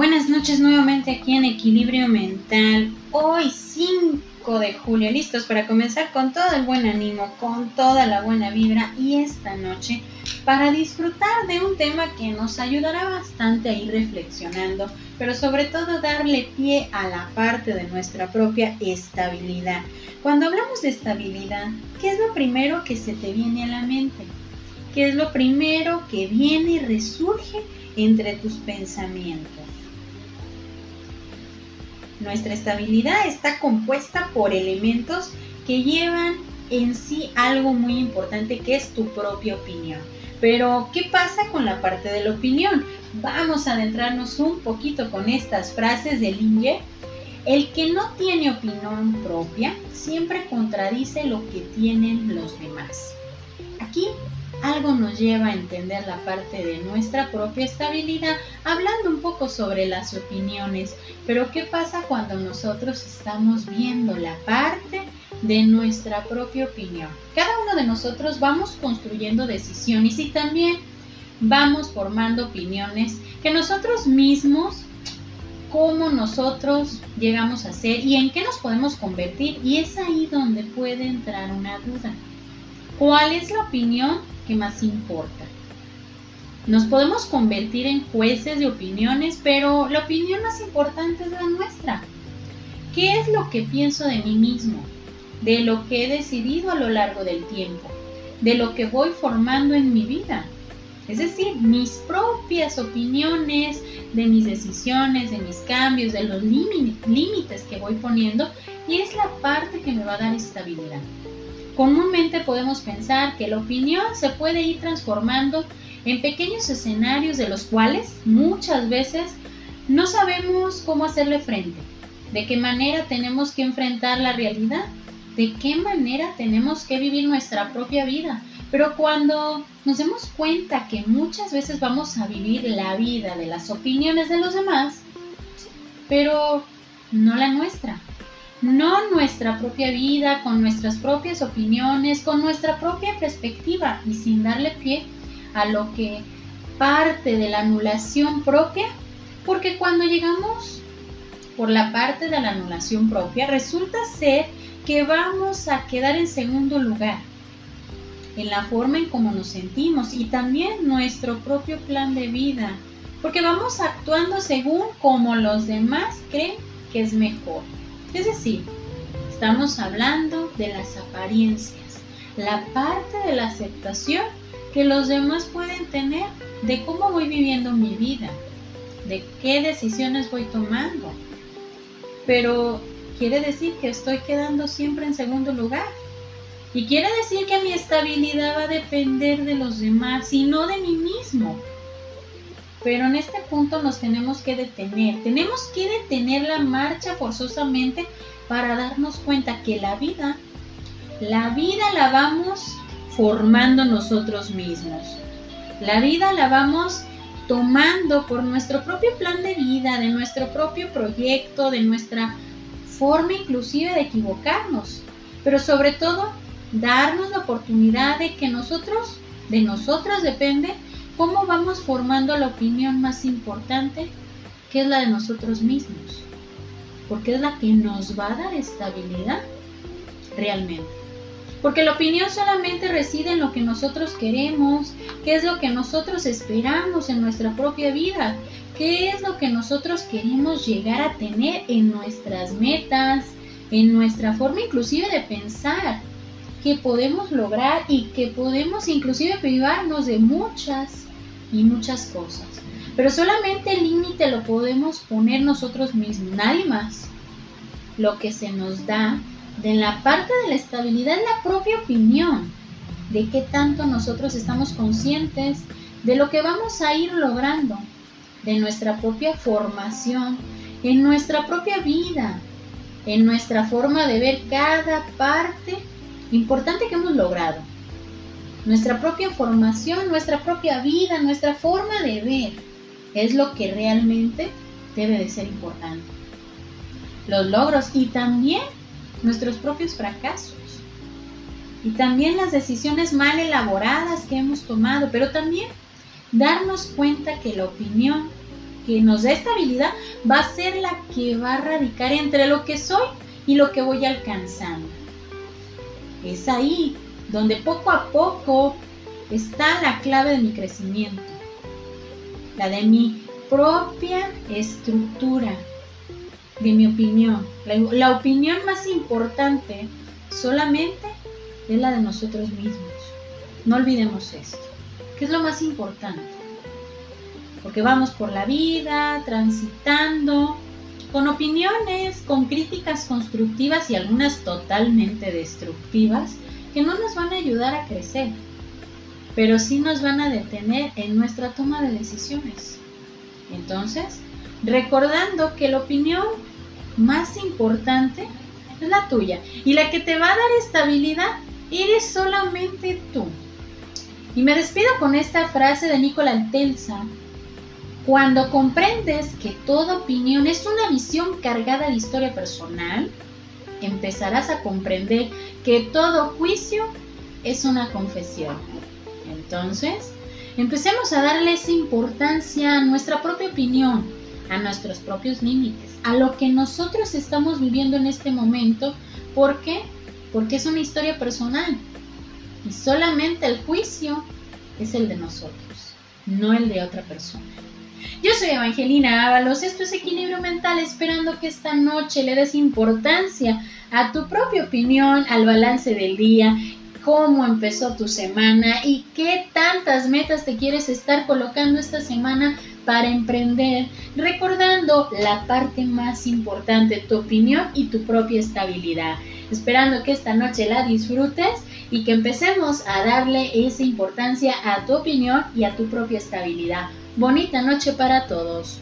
Buenas noches nuevamente aquí en Equilibrio Mental. Hoy 5 de julio, listos para comenzar con todo el buen ánimo, con toda la buena vibra y esta noche para disfrutar de un tema que nos ayudará bastante a ir reflexionando, pero sobre todo darle pie a la parte de nuestra propia estabilidad. Cuando hablamos de estabilidad, ¿qué es lo primero que se te viene a la mente? ¿Qué es lo primero que viene y resurge entre tus pensamientos? Nuestra estabilidad está compuesta por elementos que llevan en sí algo muy importante que es tu propia opinión. Pero, ¿qué pasa con la parte de la opinión? Vamos a adentrarnos un poquito con estas frases de Linge. El que no tiene opinión propia siempre contradice lo que tienen los demás. Aquí algo nos lleva a entender la parte de nuestra propia estabilidad, hablando un poco sobre las opiniones. Pero ¿qué pasa cuando nosotros estamos viendo la parte de nuestra propia opinión? Cada uno de nosotros vamos construyendo decisiones y también vamos formando opiniones que nosotros mismos cómo nosotros llegamos a ser y en qué nos podemos convertir. Y es ahí donde puede entrar una duda. ¿Cuál es la opinión que más importa? Nos podemos convertir en jueces de opiniones, pero la opinión más importante es la nuestra. ¿Qué es lo que pienso de mí mismo? De lo que he decidido a lo largo del tiempo, de lo que voy formando en mi vida. Es decir, mis propias opiniones, de mis decisiones, de mis cambios, de los límites que voy poniendo, y es la parte que me va a dar estabilidad. Comúnmente podemos pensar que la opinión se puede ir transformando en pequeños escenarios de los cuales muchas veces no sabemos cómo hacerle frente, de qué manera tenemos que enfrentar la realidad, de qué manera tenemos que vivir nuestra propia vida. Pero cuando nos damos cuenta que muchas veces vamos a vivir la vida de las opiniones de los demás, pero no la nuestra, no nuestra propia vida, con nuestras propias opiniones, con nuestra propia perspectiva y sin darle pie a lo que parte de la anulación propia, porque cuando llegamos por la parte de la anulación propia, resulta ser que vamos a quedar en segundo lugar en la forma en cómo nos sentimos y también nuestro propio plan de vida, porque vamos actuando según como los demás creen que es mejor. Es decir, estamos hablando de las apariencias, la parte de la aceptación que los demás pueden tener de cómo voy viviendo mi vida, de qué decisiones voy tomando. Pero quiere decir que estoy quedando siempre en segundo lugar. Y quiere decir que mi estabilidad va a depender de los demás y no de mí mismo. Pero en este punto nos tenemos que detener. Tenemos que detener la marcha forzosamente para darnos cuenta que la vida, la vida la vamos formando nosotros mismos. La vida la vamos tomando por nuestro propio plan de vida, de nuestro propio proyecto, de nuestra forma inclusive de equivocarnos. Pero sobre todo, darnos la oportunidad de que nosotros, de nosotros depende cómo vamos formando la opinión más importante, que es la de nosotros mismos, porque es la que nos va a dar estabilidad realmente. Porque la opinión solamente reside en lo que nosotros queremos, qué es lo que nosotros esperamos en nuestra propia vida, qué es lo que nosotros queremos llegar a tener en nuestras metas, en nuestra forma inclusive de pensar, que podemos lograr y que podemos inclusive privarnos de muchas y muchas cosas. Pero solamente el límite lo podemos poner nosotros mismos, nadie más. Lo que se nos da de la parte de la estabilidad es la propia opinión, de qué tanto nosotros estamos conscientes de lo que vamos a ir logrando, de nuestra propia formación, en nuestra propia vida, en nuestra forma de ver cada parte importante que hemos logrado nuestra propia formación, nuestra propia vida, nuestra forma de ver es lo que realmente debe de ser importante. Los logros y también nuestros propios fracasos. Y también las decisiones mal elaboradas que hemos tomado, pero también darnos cuenta que la opinión que nos da estabilidad va a ser la que va a radicar entre lo que soy y lo que voy alcanzando. Es ahí donde poco a poco está la clave de mi crecimiento, la de mi propia estructura, de mi opinión. La, opinión más importante solamente es la de nosotros mismos. No olvidemos esto, que es lo más importante. Porque vamos por la vida, transitando, con opiniones, con críticas constructivas y algunas totalmente destructivas que no nos van a ayudar a crecer, pero sí nos van a detener en nuestra toma de decisiones. Entonces, recordando que la opinión más importante es la tuya y la que te va a dar estabilidad eres solamente tú. Y me despido con esta frase de Nicola Telsa. Cuando comprendes que toda opinión es una visión cargada de historia personal, empezarás a comprender que todo juicio es una confesión. Entonces, empecemos a darle esa importancia a nuestra propia opinión, a nuestros propios límites, a lo que nosotros estamos viviendo en este momento. ¿Por qué? Porque es una historia personal. Y solamente el juicio es el de nosotros, no el de otra persona. Yo soy Evangelina Ábalos, esto es Equilibrio Mental, esperando que esta noche le des importancia a tu propia opinión, al balance del día, cómo empezó tu semana y qué tantas metas te quieres estar colocando esta semana para emprender, recordando la parte más importante, tu opinión y tu propia estabilidad. Esperando que esta noche la disfrutes y que empecemos a darle esa importancia a tu opinión y a tu propia estabilidad. Bonita noche para todos.